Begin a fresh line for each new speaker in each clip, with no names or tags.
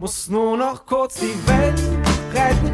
Muss nur noch kurz die Welt retten.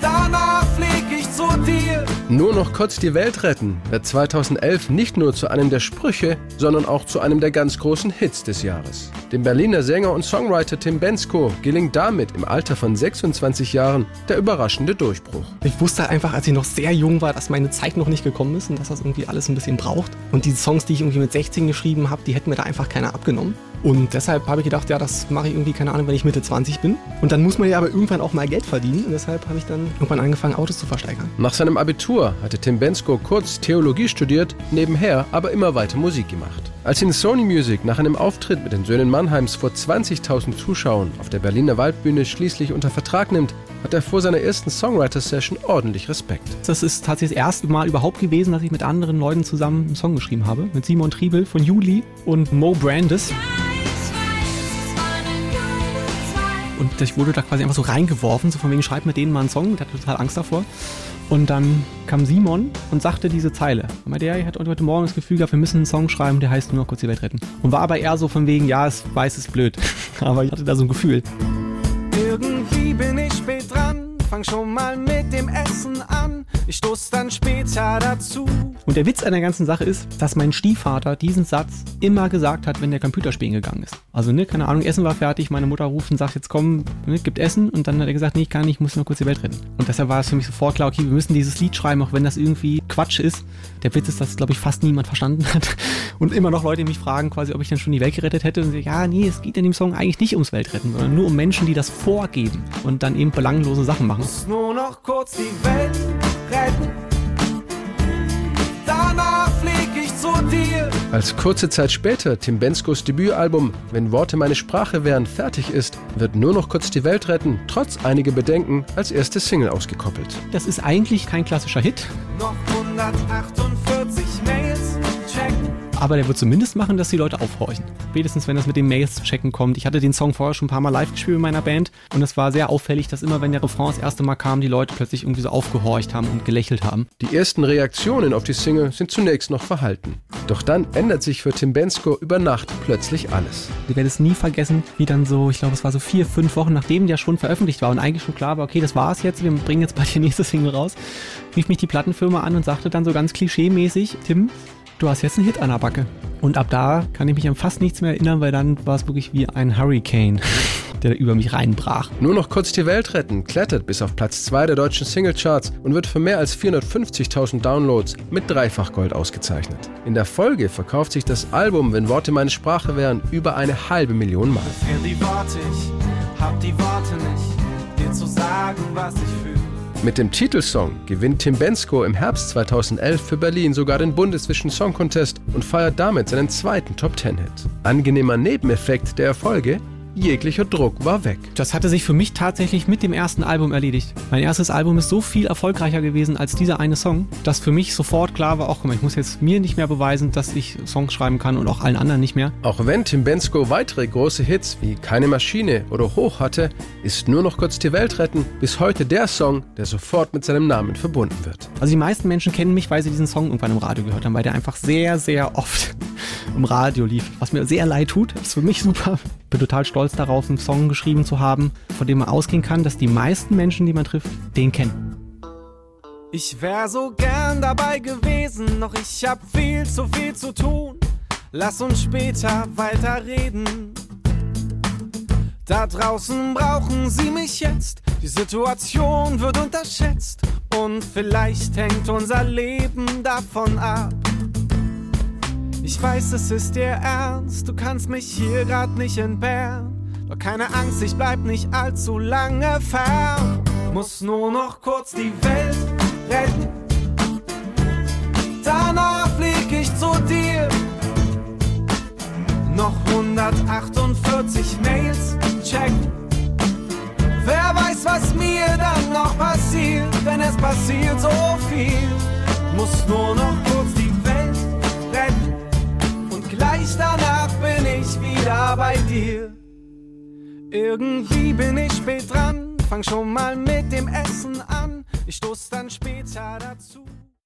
Danach flieg ich zu dir.
Nur noch kurz die Welt retten wird 2011 nicht nur zu einem der Sprüche, sondern auch zu einem der ganz großen Hits des Jahres. Dem Berliner Sänger und Songwriter Tim Bensko gelingt damit im Alter von 26 Jahren der überraschende Durchbruch.
Ich wusste einfach, als ich noch sehr jung war, dass meine Zeit noch nicht gekommen ist und dass das irgendwie alles ein bisschen braucht. Und die Songs, die ich irgendwie mit 16 geschrieben habe, die hätten mir da einfach keiner abgenommen. Und deshalb habe ich gedacht, ja, das mache ich irgendwie, keine Ahnung, wenn ich Mitte 20 bin. Und dann muss man ja aber irgendwann auch mal Geld verdienen. Und deshalb habe ich dann irgendwann angefangen, Autos zu versteigern.
Nach seinem Abitur hatte Tim Bensko kurz Theologie studiert, nebenher aber immer weiter Musik gemacht. Als ihn Sony Music nach einem Auftritt mit den Söhnen Mannheims vor 20.000 Zuschauern auf der Berliner Waldbühne schließlich unter Vertrag nimmt, hat er vor seiner ersten Songwriter-Session ordentlich Respekt.
Das ist tatsächlich das erste Mal überhaupt gewesen, dass ich mit anderen Leuten zusammen einen Song geschrieben habe. Mit Simon Triebel von Juli und Mo Brandes. Und ich wurde da quasi einfach so reingeworfen, so von wegen, schreib mit denen mal einen Song. Der hatte total Angst davor. Und dann kam Simon und sagte diese Zeile. Und meinte, ja, ich hatte heute Morgen das Gefühl gehabt, wir müssen einen Song schreiben, der heißt nur noch kurz die Welt retten. Und war aber eher so von wegen, ja, es weiß, es ist blöd. aber ich hatte da so ein Gefühl.
Irgendwie bin ich spät. Fang schon mal mit dem Essen an. Ich stoß dann später dazu.
Und der Witz an der ganzen Sache ist, dass mein Stiefvater diesen Satz immer gesagt hat, wenn der Computer spielen gegangen ist. Also, ne, keine Ahnung, Essen war fertig, meine Mutter ruft und sagt, jetzt komm, ne, gibt Essen. Und dann hat er gesagt, nee, ich kann nicht, ich muss nur kurz die Welt retten. Und deshalb war es für mich sofort klar, okay, wir müssen dieses Lied schreiben, auch wenn das irgendwie Quatsch ist. Der Witz ist, dass, glaube ich, fast niemand verstanden hat. Und immer noch Leute mich fragen, quasi, ob ich dann schon die Welt gerettet hätte. Und ich, ja, nee, es geht in dem Song eigentlich nicht ums Weltretten, sondern nur um Menschen, die das vorgeben und dann eben belanglose Sachen machen.
Muss nur noch kurz die Welt retten. Danach
Als kurze Zeit später Tim Benskos Debütalbum Wenn Worte meine Sprache wären fertig ist, wird nur noch kurz die Welt retten, trotz einiger Bedenken, als erste Single ausgekoppelt.
Das ist eigentlich kein klassischer Hit,
Noch 148 Mails checken.
Aber der wird zumindest machen, dass die Leute aufhorchen. Spätestens, wenn das mit den Mails checken kommt. Ich hatte den Song vorher schon ein paar Mal live gespielt in meiner Band und es war sehr auffällig, dass immer, wenn der Refrain das erste Mal kam, die Leute plötzlich irgendwie so aufgehorcht haben und gelächelt haben.
Die ersten Reaktionen auf die Single sind zunächst noch verhalten. Doch dann ändert sich für Tim Bensko über Nacht plötzlich alles.
Ich werde es nie vergessen, wie dann so, ich glaube, es war so vier, fünf Wochen, nachdem der schon veröffentlicht war und eigentlich schon klar war, okay, das war's jetzt, wir bringen jetzt bald die nächste Single raus, rief mich die Plattenfirma an und sagte dann so ganz klischee-mäßig, Tim, du hast jetzt einen Hit an der Backe. Und ab da kann ich mich an fast nichts mehr erinnern, weil dann war es wirklich wie ein Hurricane, der über mich reinbrach.
Nur noch kurz die Welt retten klettert bis auf Platz 2 der deutschen Singlecharts und wird für mehr als 450.000 Downloads mit Dreifachgold ausgezeichnet. In der Folge verkauft sich das Album Wenn Worte meine Sprache wären über eine halbe Million Mal.
Fehlen die Worte, ich hab die Worte nicht, dir zu sagen, was ich fühle.
Mit dem Titelsong gewinnt Tim Bensko im Herbst 2011 für Berlin sogar den Bundeswischen Song Contest und feiert damit seinen zweiten Top 10 Hit. Angenehmer Nebeneffekt der Erfolge, jeglicher Druck war weg.
Das hatte sich für mich tatsächlich mit dem ersten Album erledigt. Mein erstes Album ist so viel erfolgreicher gewesen als dieser eine Song, dass für mich sofort klar war, auch guck mal, ich muss jetzt mir nicht mehr beweisen, dass ich Songs schreiben kann und auch allen anderen nicht mehr.
Auch wenn Tim Bensko weitere große Hits wie Keine Maschine oder Hoch hatte, ist nur noch kurz die Welt retten bis heute der Song, der sofort mit seinem Namen verbunden wird.
Also die meisten Menschen kennen mich, weil sie diesen Song irgendwann im Radio gehört haben, weil der einfach sehr, sehr oft im Radio lief. Was mir sehr leid tut, ist für mich super. Bin total stolz darauf, einen Song geschrieben zu haben, von dem man ausgehen kann, dass die meisten Menschen, die man trifft, den kennen.
Ich wär so gern dabei gewesen, doch ich hab viel zu viel zu tun. Lass uns später weiterreden. Da draußen brauchen sie mich jetzt. Die Situation wird unterschätzt. Und vielleicht hängt unser Leben davon ab. Ich weiß, es ist dir ernst, du kannst mich hier grad nicht entbehren. Doch keine Angst, ich bleib nicht allzu lange fern. Muss nur noch kurz die Welt retten. Danach flieg ich zu dir. Noch 148 Mails checken. Wer weiß, was mir dann noch passiert, wenn es passiert so viel. Muss nur noch kurz gleich danach bin ich wieder bei dir. Irgendwie bin ich spät dran, fang schon mal mit dem Essen an. Ich stoß dann später dazu.